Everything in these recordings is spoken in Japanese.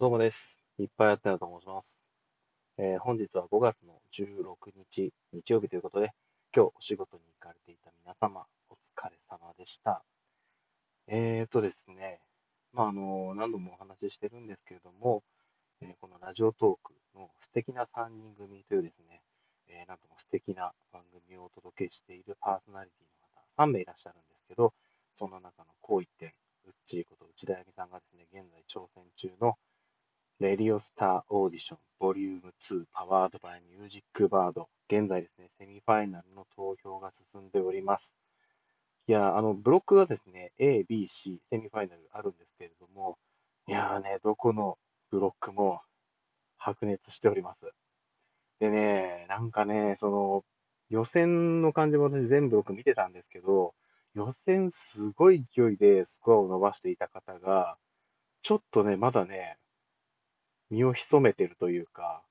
どうもです。いっぱいあったよと申します。えー本日は5月の16日、日曜日ということで、今日お仕事に行かれていた皆様、お疲れ様でした。えーとですね、まあ、あの、何度もお話ししてるんですけれども、えーこのラジオトークの素敵な3人組というですね、えーなんとも素敵な番組をお届けしているパーソナリティの方、3名いらっしゃるんですけど、その中のこう一点、うっちーこと内田あゆみさんがですね、現在挑戦中のレディオスターオーディションボリューム2パワードバイミュージックバード。現在ですね、セミファイナルの投票が進んでおります。いや、あの、ブロックがですね、A、B、C、セミファイナルあるんですけれども、いやーね、どこのブロックも白熱しております。でね、なんかね、その、予選の感じも私全ブロック見てたんですけど、予選すごい勢いでスコアを伸ばしていた方が、ちょっとね、まだね、身を潜めてるというか、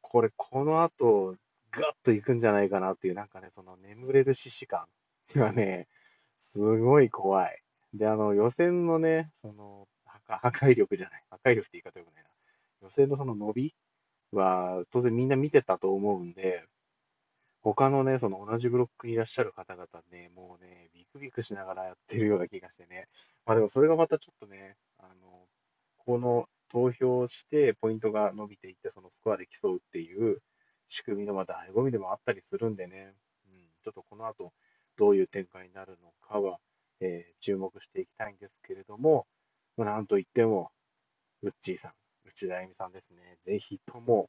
これ、この後、ガッといくんじゃないかなっていう、なんかね、その眠れる獅子感がね、すごい怖い。で、あの、予選のね、その、破破壊力じゃない、破壊力って言い方よくないな。予選のその伸びは、当然みんな見てたと思うんで、他のね、その同じブロックにいらっしゃる方々ね、もうね、ビクビクしながらやってるような気がしてね。まあでもそれがまたちょっとね、あの、この投票してポイントが伸びていって、そのスコアで競うっていう仕組みのまた醍醐味でもあったりするんでね、うん、ちょっとこの後どういう展開になるのかは、えー注目していきたいんですけれども、まあなんといっても、ウッチーさん、内田あゆみさんですね、ぜひとも、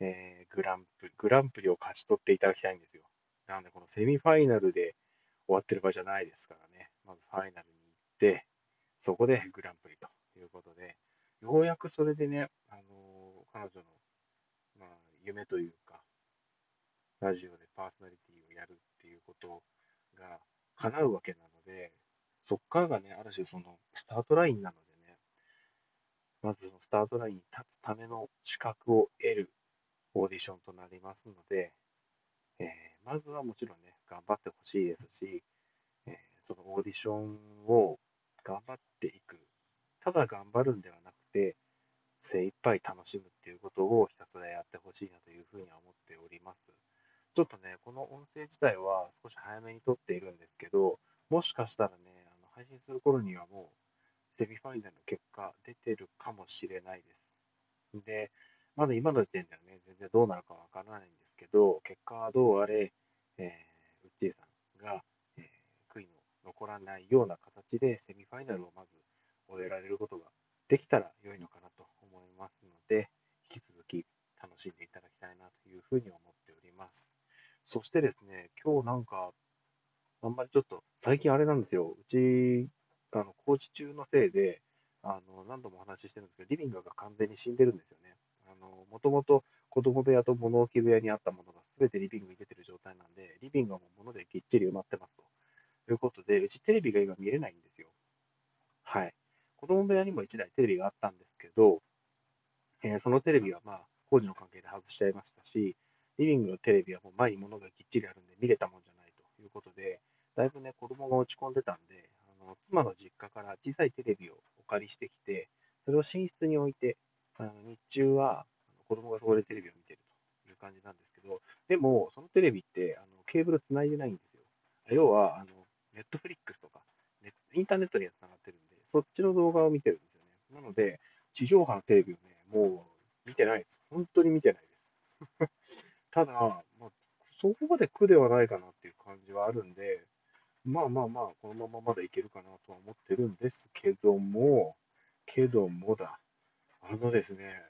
えーグランプリ、グランプリを勝ち取っていただきたいんですよ。なので、このセミファイナルで終わってる場合じゃないですからね、まずファイナルに行って、そこでグランプリということで、ようやくそれでね、あの彼女の、まあ、夢というか、ラジオでパーソナリティをやるっていうことが叶うわけなので、そっからがね、ある種そのスタートラインなのでね、まずそのスタートラインに立つための資格を得るオーディションとなりますので、えーまずはもちろんね、頑張ってほしいですし、えーそのオーディションを頑張っていく。ただ頑張るんではなくて、精一杯楽しむっていうことをひたすらやってほしいなというふうには思っております。ちょっとね、この音声自体は少し早めに撮っているんですけど、もしかしたらね、あの配信する頃にはもうセミファイナルの結果出てるかもしれないです。で、まだ今の時点ではね、全然どうなるかわからないんですけど、結果はどうあれ、えー、うっちーさんが、えー悔いの残らないような形でセミファイナルをまず終えられることができたら良いのかなと思いますので、引き続き楽しんでいただきたいなというふうに思っております。そしてですね、今日なんか、あんまりちょっと、最近あれなんですよ、うち、あの、工事中のせいで、あの、何度もお話ししてるんですけど、リビングが完全に死んでるんですよね。もともと子供部屋と物置部屋にあったものが全てリビングに出てる状態なんで、リビングはもう物でぎっちり埋まってますと。いうことで、うちテレビが今見れないんですよ。はい。子供部屋にも1台テレビがあったんですけど、えーそのテレビはまあ、工事の関係で外しちゃいましたし、リビングのテレビはもう前に物がぎっちりあるんで見れたもんじゃないということで、だいぶね、子供が落ち込んでたんで、あの妻の実家から小さいテレビをお借りしてきて、それを寝室に置いて、あの日中は子供がそこでテレビを見てるという感じなんですけど、でも、そのテレビってあのケーブルつないでないんですよ。要は、あのネットフリックスとか、インターネットにはつながってるん、そっちの動画を見てるんですよね。なので、地上波のテレビをね、もう見てないです。本当に見てないです。ただ、まあ、そこまで苦ではないかなっていう感じはあるんで、まあまあまあ、このまままだいけるかなとは思ってるんですけども、けどもだ、あのですね、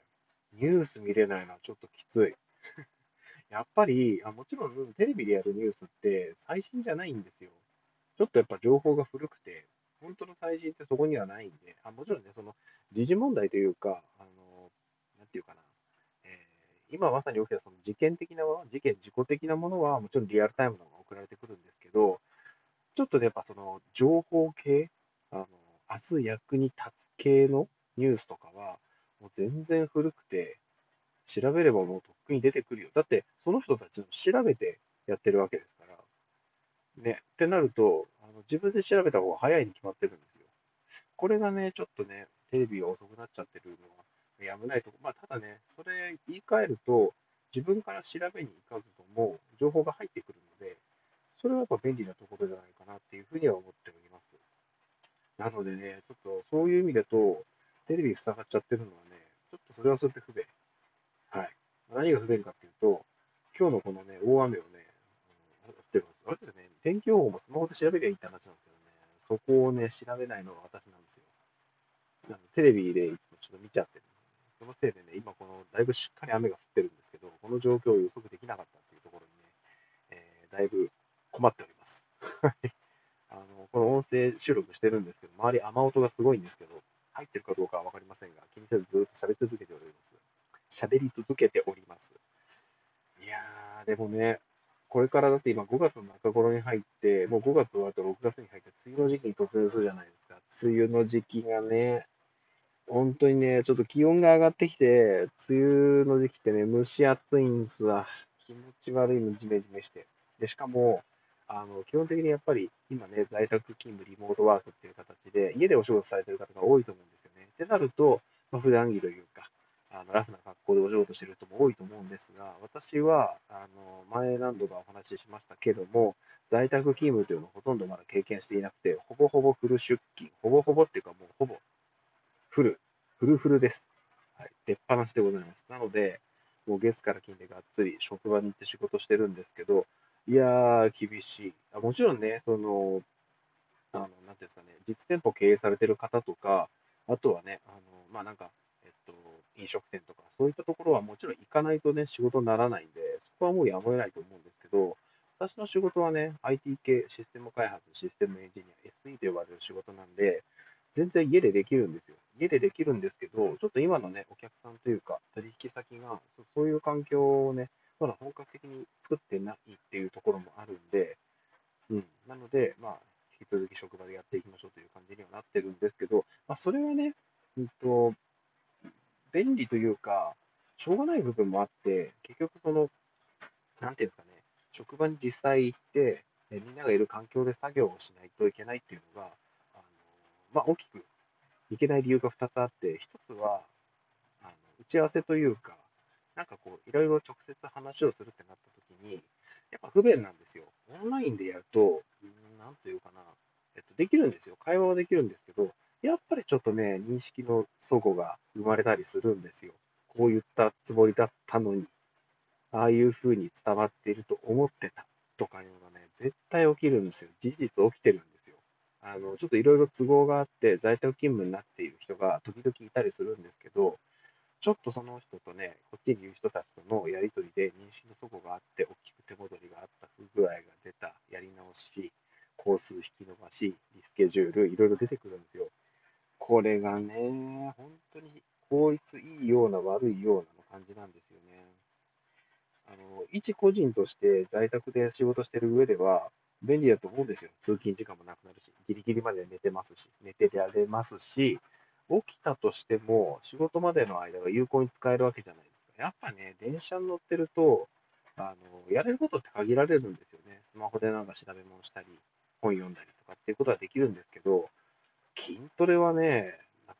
ニュース見れないのはちょっときつい。やっぱり、あもちろんテレビでやるニュースって最新じゃないんですよ。ちょっとやっぱ情報が古くて、本当の最新ってそこにはないんで、あもちろんね、その時事問題というか、あの、なんていうかな、えー今まさに起きたその事件的なもの、事件、事故的なものはもちろんリアルタイムの方が送られてくるんですけど、ちょっとね、やっぱその情報系、あの、明日役に立つ系のニュースとかは、もう全然古くて、調べればもうとっくに出てくるよ。だって、その人たちの調べてやってるわけですから。ね、ってなると、の自分で調べた方が早いに決まってるんですよ。これがね、ちょっとね、テレビが遅くなっちゃってるのは、やむないとこまあ、ただね、それ言い換えると、自分から調べに行かずとも情報が入ってくるので、それはやっぱ便利なところじゃないかなっていうふうには思っております。なのでね、ちょっとそういう意味だと、テレビ塞がっちゃってるのはね、ちょっとそれはそれで不便。はい。何が不便かっていうと、今日のこのね、大雨をね、ってあれですね、天気予報もスマホで調べりゃいいって話なんですけどね、そこをね、調べないのが私なんですよ。テレビでいつもちょっと見ちゃってるんですよね。そのせいでね、今この、だいぶしっかり雨が降ってるんですけど、この状況を予測できなかったっていうところにね、えー、だいぶ困っております。あの、この音声収録してるんですけど、周り雨音がすごいんですけど、入ってるかどうかはわかりませんが、気にせずずっと喋り続けております。喋り続けております。いやー、でもね、これからだって今5月の中頃に入って、もう5月終わると6月に入って、梅雨の時期に突入するじゃないですか。梅雨の時期がね、本当にね、ちょっと気温が上がってきて、梅雨の時期ってね、蒸し暑いんですわ。気持ち悪いのジメジメして。で、しかも、あの、基本的にやっぱり今ね、在宅勤務、リモートワークっていう形で、家でお仕事されてる方が多いと思うんですよね。ってなると、まあ、普段着というか、あのラフな格好でお仕事してる人も多いと思うんですが、私は、あの、前何度かお話ししましたけども、在宅勤務というのをほとんどまだ経験していなくて、ほぼほぼフル出勤、ほぼほぼっていうかもうほぼフル、フルフルです。はい、出っ放しでございます。なので、もう月から金でがっつり職場に行って仕事してるんですけど、いやー、厳しい。あもちろんね、その、あの、なんていうんですかね、実店舗経営されてる方とか、あとはね、あの、まあ、なんか、飲食店とか、そういったところはもちろん行かないとね、仕事にならないんで、そこはもうやむを得ないと思うんですけど、私の仕事はね、IT 系、システム開発、システムエンジニア、SE と呼ばれる仕事なんで、全然家でできるんですよ。家でできるんですけど、ちょっと今のね、お客さんというか、取引先が、そういう環境をね、まだ本格的に作ってないっていうところもあるんで、うん。なので、まあ、引き続き職場でやっていきましょうという感じにはなってるんですけど、まあ、それはね、うんと、便利というか、しょうがない部分もあって、結局その、なんていうんですかね、職場に実際行って、みんながいる環境で作業をしないといけないっていうのが、あのまあ、大きくいけない理由が2つあって、1つは、あの打ち合わせというか、なんかこう、いろいろ直接話をするってなった時に、やっぱ不便なんですよ。オンラインでやると、なんというかな、えっと、できるんですよ。会話はできるんですけど、やっぱりちょっとね、認識の齟齬が生まれたりするんですよ。こう言ったつもりだったのに、ああいう風に伝わっていると思ってたとかいうのがね、絶対起きるんですよ。事実起きてるんですよ。あの、ちょっといろいろ都合があって、在宅勤務になっている人が時々いたりするんですけど、ちょっとその人とね、こっちにいる人たちとのやりとりで認識の齟齬があって、大きく手戻りがあった、不具合が出た、やり直し、工数引き伸ばし、リスケジュール、いろいろ出てくるんですよ。これがね、本当に効率いいような悪いような感じなんですよね。あの、一個人として在宅で仕事してる上では便利だと思うんですよ。通勤時間もなくなるし、ギリギリまで寝てますし、寝てられますし、起きたとしても仕事までの間が有効に使えるわけじゃないですか。やっぱね、電車に乗ってると、あの、やれることって限られるんですよね。スマホでなんか調べ物したり、本読んだりとかっていうことはできるんですけど、筋トレはね、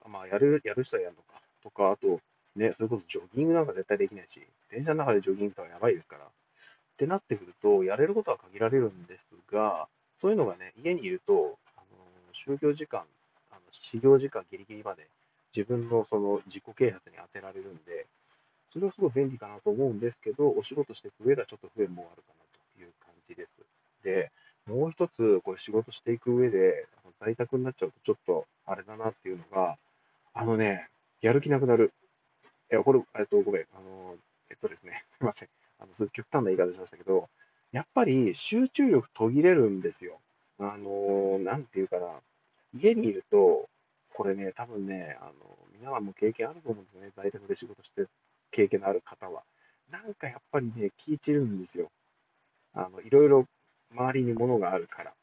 まあ、やる、やる人はやるのか。とか、あと、ね、それこそジョギングなんか絶対できないし、電車の中でジョギングとかやばいですから。ってなってくると、やれることは限られるんですが、そういうのがね、家にいると、あの就業時間、あの始業時間ギリギリまで自分のその自己啓発に当てられるんで、それはすごい便利かなと思うんですけど、お仕事していく上ではちょっと不便もあるかなという感じです。で、もう一つ、これ仕事していく上で、在宅になっちゃうとちょっとあれだなっていうのが、あのね、やる気なくなる。いや、これ、えっと、ごめん、あの、えっとですね、すいません。あの、すごい極端な言い方しましたけど、やっぱり集中力途切れるんですよ。あの、なんていうかな、家にいると、これね、多分ね、あの、皆さんも経験あると思うんですよね。在宅で仕事して経験のある方は。なんかやっぱりね、気い散るんですよ。あの、いろいろ周りに物があるから。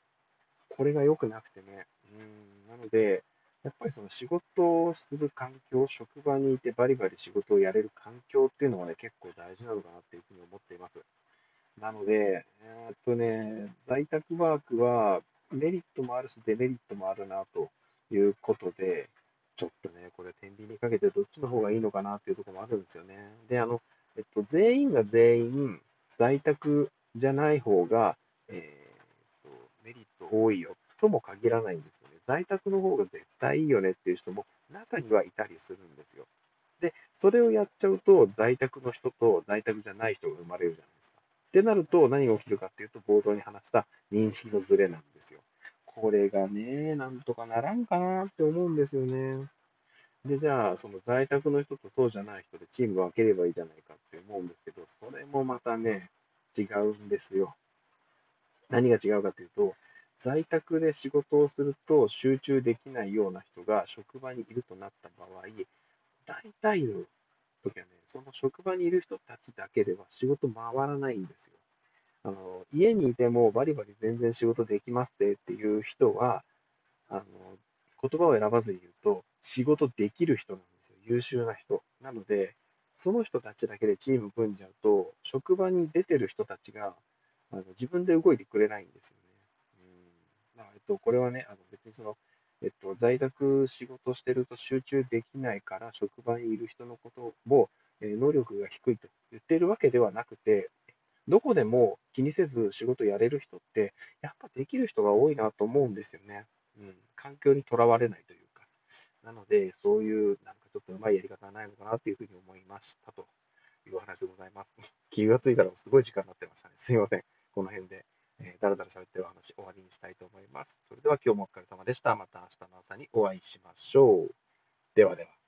これが良くなくてね。うん、なので、やっぱりその仕事をする環境、職場にいてバリバリ仕事をやれる環境っていうのはね、結構大事なのかなっていうふうに思っています。なので、えー、っとね、在宅ワークはメリットもあるし、デメリットもあるなということで、ちょっとね、これ、天秤にかけてどっちの方がいいのかなっていうところもあるんですよね。で、あの、えっと、全員が全員、在宅じゃない方が、えー、メリット多いよとも限らないんですよね。在宅の方が絶対いいよねっていう人も中にはいたりするんですよ。で、それをやっちゃうと、在宅の人と在宅じゃない人が生まれるじゃないですか。ってなると、何が起きるかっていうと、冒頭に話した認識のズレなんですよ。これがね、なんとかならんかなって思うんですよね。で、じゃあ、その在宅の人とそうじゃない人でチーム分ければいいじゃないかって思うんですけど、それもまたね、違うんですよ。何が違うかというと、在宅で仕事をすると集中できないような人が職場にいるとなった場合、大体の時はね、その職場にいる人たちだけでは仕事回らないんですよ。あの家にいてもバリバリ全然仕事できますぜっていう人は、あの言葉を選ばずに言うと、仕事できる人なんですよ。優秀な人。なので、その人たちだけでチーム組んじゃうと、職場に出てる人たちがあの自分で動いてくれないんですよね。うんまあえっと、これはね、あの別にその、えっと、在宅仕事してると集中できないから、職場にいる人のことを、えー、能力が低いと言ってるわけではなくて、どこでも気にせず仕事やれる人って、やっぱできる人が多いなと思うんですよね。うん、環境にとらわれないというか。なので、そういうなんかちょっとうまいやり方はないのかなというふうに思いましたというお話でございます。気がついたらすごい時間になってましたね。すいません。この辺で、えー、だらだら喋ってるお話終わりにしたいと思います。それでは今日もお疲れ様でした。また明日の朝にお会いしましょう。ではでは。